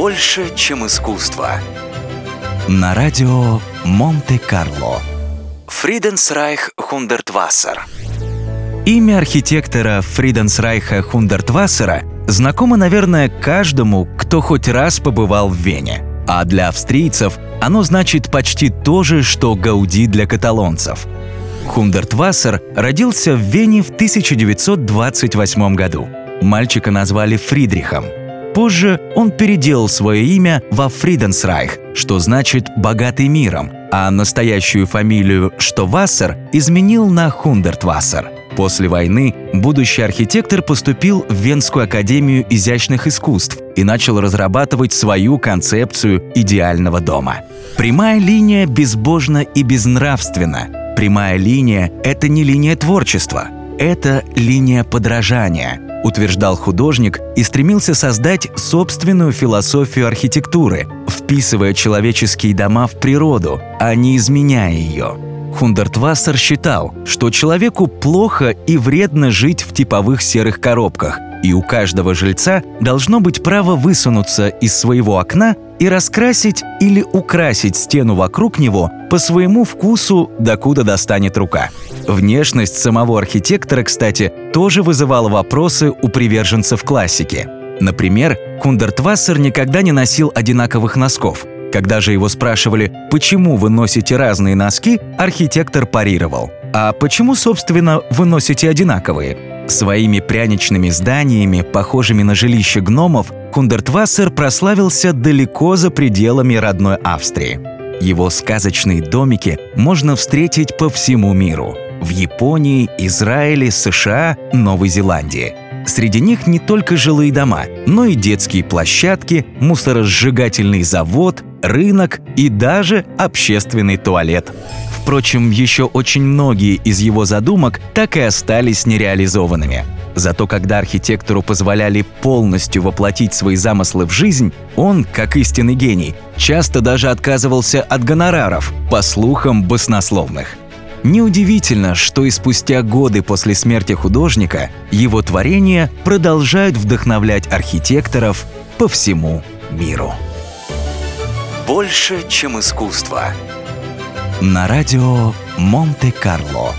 Больше, чем искусство. На радио Монте-Карло. Фриденсрайх Хундертвассер. Имя архитектора Фриденсрайха Хундертвассера знакомо, наверное, каждому, кто хоть раз побывал в Вене. А для австрийцев оно значит почти то же, что Гауди для каталонцев. Хундертвассер родился в Вене в 1928 году. Мальчика назвали Фридрихом. Позже он переделал свое имя во Фриденсрайх, что значит «богатый миром», а настоящую фамилию Штовассер изменил на Хундертвассер. После войны будущий архитектор поступил в Венскую академию изящных искусств и начал разрабатывать свою концепцию идеального дома. Прямая линия безбожна и безнравственна. Прямая линия – это не линия творчества, это линия подражания – утверждал художник и стремился создать собственную философию архитектуры, вписывая человеческие дома в природу, а не изменяя ее. Хундертвассер считал, что человеку плохо и вредно жить в типовых серых коробках, и у каждого жильца должно быть право высунуться из своего окна и раскрасить или украсить стену вокруг него по своему вкусу, докуда достанет рука. Внешность самого архитектора, кстати, тоже вызывала вопросы у приверженцев классики. Например, Кундертвассер никогда не носил одинаковых носков. Когда же его спрашивали, почему вы носите разные носки, архитектор парировал. А почему, собственно, вы носите одинаковые? Своими пряничными зданиями, похожими на жилище гномов, Кундертвассер прославился далеко за пределами родной Австрии. Его сказочные домики можно встретить по всему миру – в Японии, Израиле, США, Новой Зеландии. Среди них не только жилые дома, но и детские площадки, мусоросжигательный завод, рынок и даже общественный туалет. Впрочем, еще очень многие из его задумок так и остались нереализованными. Зато когда архитектору позволяли полностью воплотить свои замыслы в жизнь, он, как истинный гений, часто даже отказывался от гонораров, по слухам баснословных. Неудивительно, что и спустя годы после смерти художника его творения продолжают вдохновлять архитекторов по всему миру. Больше, чем искусство. На радио Монте-Карло.